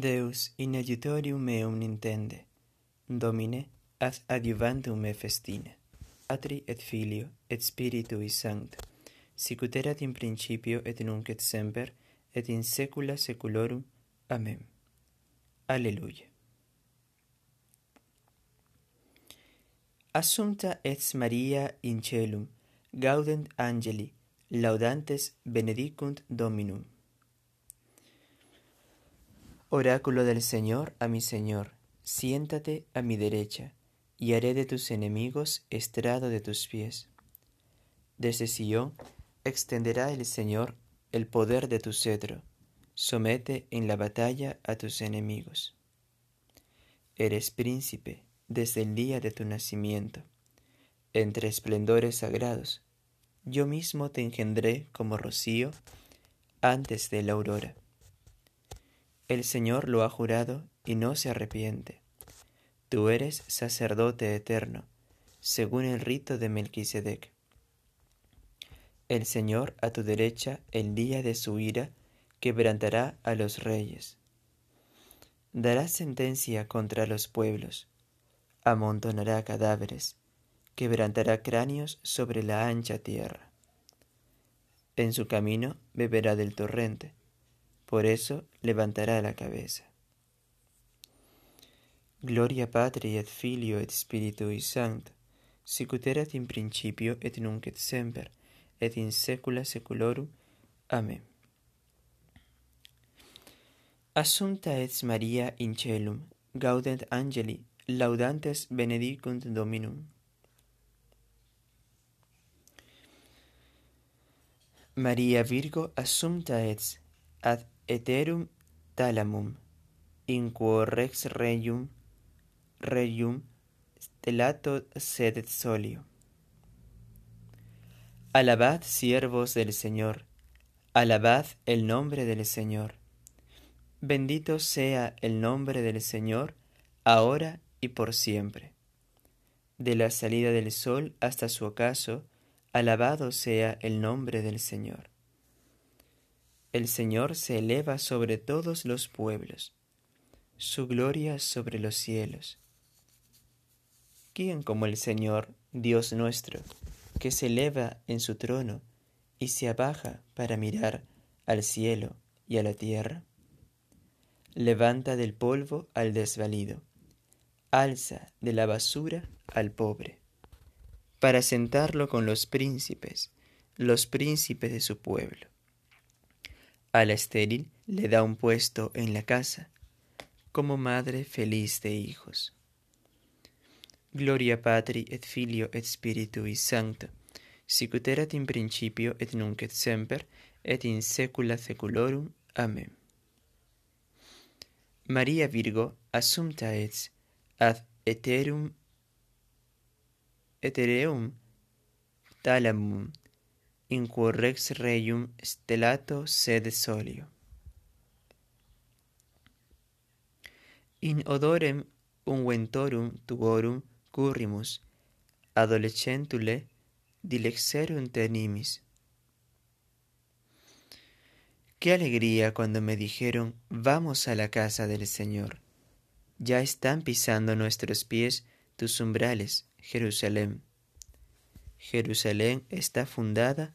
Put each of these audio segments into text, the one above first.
Deus in adiutorium meum nintende, Domine, ad adiuvantum me festine, Atri et Filio et Spiritui Sancto, sicut erat in principio et nunc et semper, et in saecula saeculorum. Amen. Alleluia. Assumpta et Maria in celum, gaudent angeli, laudantes benedicunt Dominum. Oráculo del Señor a mi Señor, siéntate a mi derecha, y haré de tus enemigos estrado de tus pies. Desde Sion extenderá el Señor el poder de tu cetro, somete en la batalla a tus enemigos. Eres príncipe desde el día de tu nacimiento, entre esplendores sagrados, yo mismo te engendré como rocío antes de la aurora. El Señor lo ha jurado y no se arrepiente. Tú eres sacerdote eterno, según el rito de Melquisedec. El Señor a tu derecha el día de su ira quebrantará a los reyes. Dará sentencia contra los pueblos, amontonará cadáveres, quebrantará cráneos sobre la ancha tierra. En su camino beberá del torrente por eso levantará la cabeza. Gloria Patri et Filio et Spiritui Sancto, sicut erat in principio et nunc et semper, et in saecula saeculorum. Amen. Assumpta est Maria in celum, gaudent angeli, laudantes benedicunt Dominum. Maria Virgo assumpta est ad Eterum talamum, in quo rex regium, regium stellato sedet solio. Alabad siervos del Señor, alabad el nombre del Señor. Bendito sea el nombre del Señor, ahora y por siempre. De la salida del sol hasta su ocaso, alabado sea el nombre del Señor. El Señor se eleva sobre todos los pueblos, su gloria sobre los cielos. ¿Quién como el Señor, Dios nuestro, que se eleva en su trono y se abaja para mirar al cielo y a la tierra? Levanta del polvo al desvalido, alza de la basura al pobre, para sentarlo con los príncipes, los príncipes de su pueblo a la estéril le da un puesto en la casa, como madre feliz de hijos. Gloria Patri et Filio et Spiritui Sancto, sicut erat in principio et nunc et semper, et in saecula saeculorum. Amen. Maria Virgo assumpta et ad eterum etereum talamum in quo rex reium stellato sede solio. In odorem unguentorum tuorum currimus, adolescentule dilexerunt tenimis. Qué alegría cuando me dijeron, vamos a la casa del Señor. Ya están pisando nuestros pies tus umbrales, Jerusalén. Jerusalén está fundada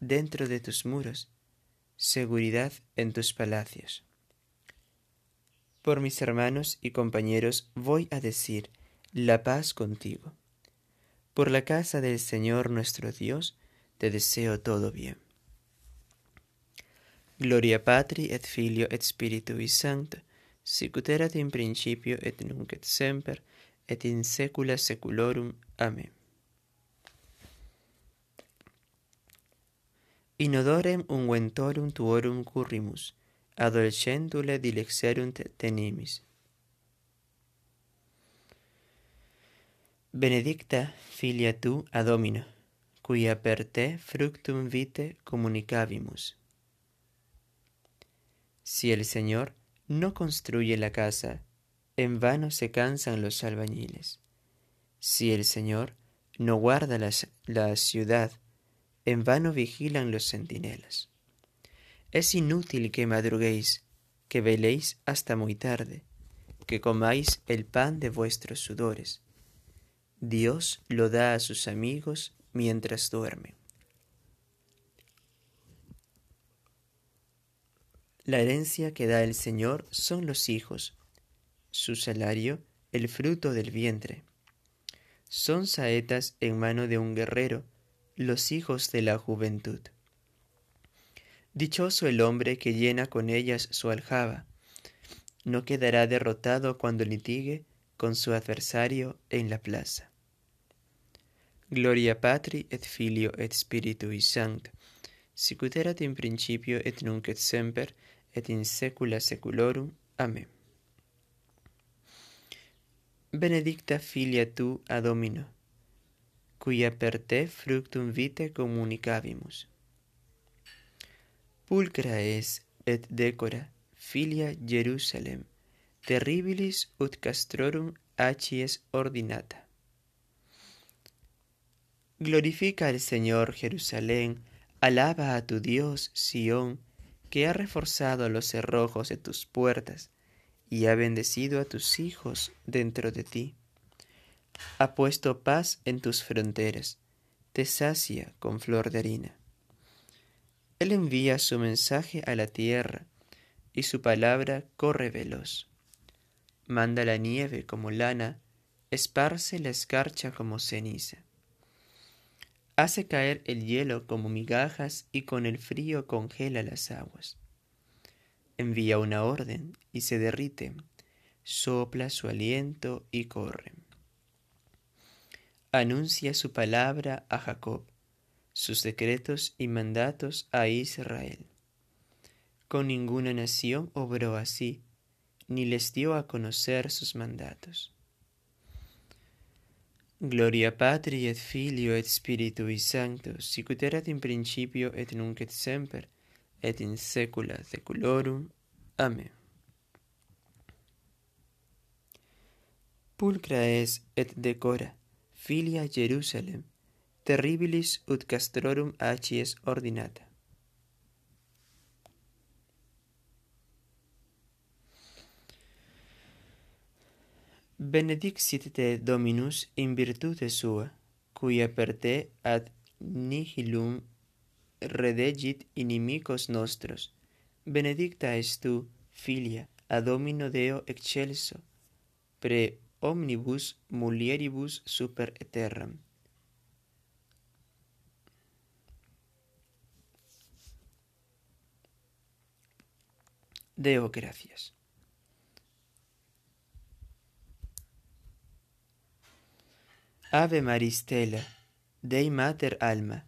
dentro de tus muros, seguridad en tus palacios. Por mis hermanos y compañeros voy a decir la paz contigo. Por la casa del Señor nuestro Dios te deseo todo bien. Gloria Patri et Filio et Spiritui Sancto, sicut erat in principio et nunc et semper et in saecula saeculorum. Amen. Inodorem unguentorum tuorum currimus, adolescendule dilexerunt tenimis. Benedicta filia tu ad cuia per te fructum vitae comunicavimus. Si el Señor no construye la casa, en vano se cansan los albañiles. Si el Señor no guarda la, la ciudad, en vano vigilan los centinelas. Es inútil que madruguéis, que veléis hasta muy tarde, que comáis el pan de vuestros sudores. Dios lo da a sus amigos mientras duermen. La herencia que da el Señor son los hijos, su salario el fruto del vientre. Son saetas en mano de un guerrero, los hijos de la juventud. Dichoso el hombre que llena con ellas su aljaba, no quedará derrotado cuando litigue con su adversario en la plaza. Gloria Patri et Filio et Spiritui Sancto, sicut erat in principio et nunc et semper et in saecula saeculorum. Amen. Benedicta filia tu a Domino, quia per te fructum vitae communicavimus. Pulcra es et decora filia Jerusalem, terribilis ut castrorum acies ordinata. Glorifica al Señor Jerusalén, alaba a tu Dios Sión, que ha reforzado los cerrojos de tus puertas y ha bendecido a tus hijos dentro de ti. Ha puesto paz en tus fronteras, te sacia con flor de harina. Él envía su mensaje a la tierra, y su palabra corre veloz. Manda la nieve como lana, esparce la escarcha como ceniza. Hace caer el hielo como migajas y con el frío congela las aguas. Envía una orden y se derrite, sopla su aliento y corre. Anuncia su palabra a Jacob, sus decretos y mandatos a Israel. Con ninguna nación obró así, ni les dio a conocer sus mandatos. Gloria Patri et Filio et Spiritui Sancto, sicut erat in principio et nunc et semper, et in saecula saeculorum. Amen. Pulcra es et decora, filia Jerusalem, terribilis ut castrorum acies ordinata. Benedixit te Dominus in virtute sua, cuia per te ad nihilum redegit inimicos nostros. Benedicta es tu, filia, a Domino Deo excelso, pre omnibus mulieribus super eterram. Deo gracias. Ave Maristela, Dei Mater Alma,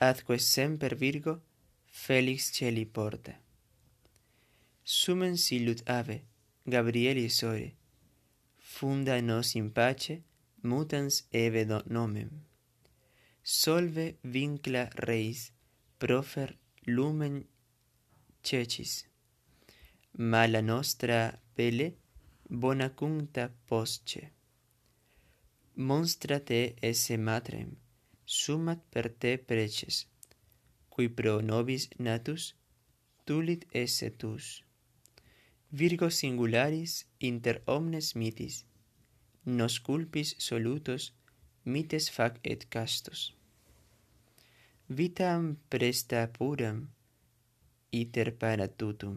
adque semper Virgo, Felix celi porta. Sumen silut ave, Gabrieli sore, funda nos in pace, mutans evedo nomem. Solve vincla reis, profer lumen cecis. Mala nostra pele, bona cuncta posce. Monstra te esse matrem, sumat per te preces, cui pro nobis natus, tulit esse tus. Virgo singularis inter omnes mitis, nos culpis solutos mites fac et castos. Vitam presta puram, iter para tutum,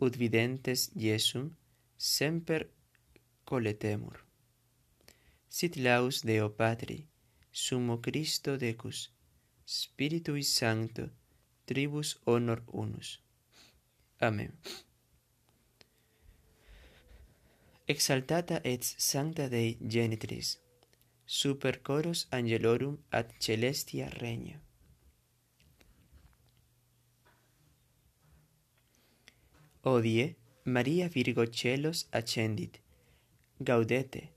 ut videntes Iesum semper coletemur. Sit laus Deo Patri, sumo Christo decus, Spiritui Sancto, tribus honor unus. Amen exaltata et sancta Dei genitris, super coros angelorum ad celestia regna. Odie, Maria Virgo celos accendit, gaudete,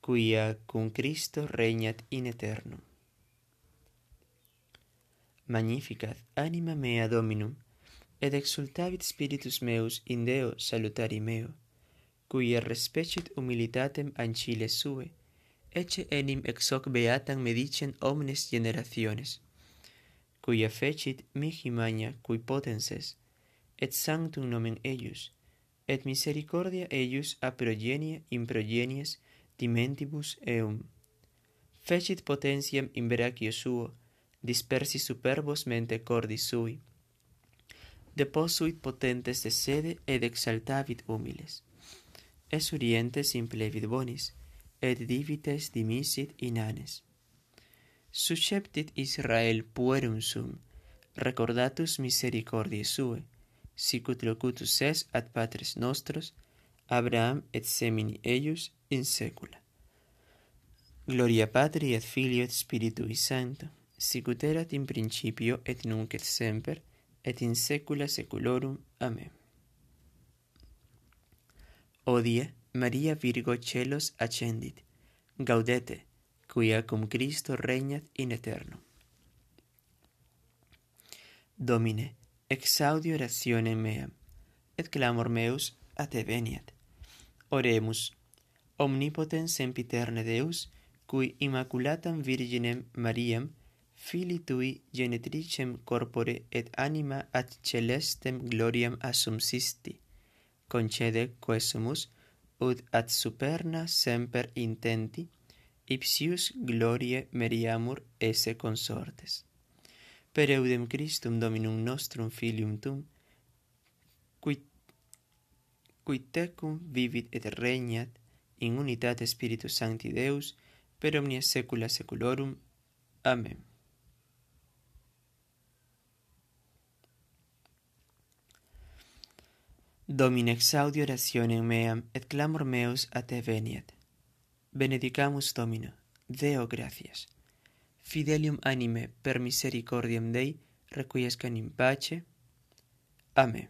quia cum Christo regnat in eternum. Magnificat anima mea Dominum, et exultavit spiritus meus in Deo salutari meo, cui er respecit humilitatem ancile sue, ecce enim ex hoc beatam medicen omnes generationes, cuia fecit mihi magna cui potenses, et sanctum nomen eius, et misericordia eius a progenie in progenies dimentibus eum. Fecit potentiam in veracio suo, dispersi superbos mente cordi sui, deposuit potentes de sede ed exaltavit humiles es oriente simple vidbonis, et divites dimisit inanes. Susceptit Israel puerum sum, recordatus misericordiae sue, sicut locutus es ad patres nostros, Abraham et semini eius in saecula. Gloria Patri et Filio et Spiritui Sancto, sicut erat in principio et nunc et semper, et in saecula saeculorum. Amen. Odie Maria Virgo celos accendit, gaudete, quia cum Christo regnat in aeternum. Domine, exaudi oratione meam, et clamor meus a te veniat. Oremus, omnipotens sempiterne Deus, cui immaculatam Virginem Mariam, fili tui genetricem corpore et anima ad celestem gloriam assumsisti, concede quesumus, ut ad superna semper intenti, ipsius glorie meriamur esse consortes. Per eudem Christum Dominum nostrum filium tum, qui, qui tecum vivit et regnat in unitate Spiritus Sancti Deus, per omnia saecula saeculorum. Amen. Domine exaudi orationem meam et clamor meus a te veniet. Benedicamus Domino, Deo gratias. Fidelium anime per misericordiam Dei requiescan in pace. Amen.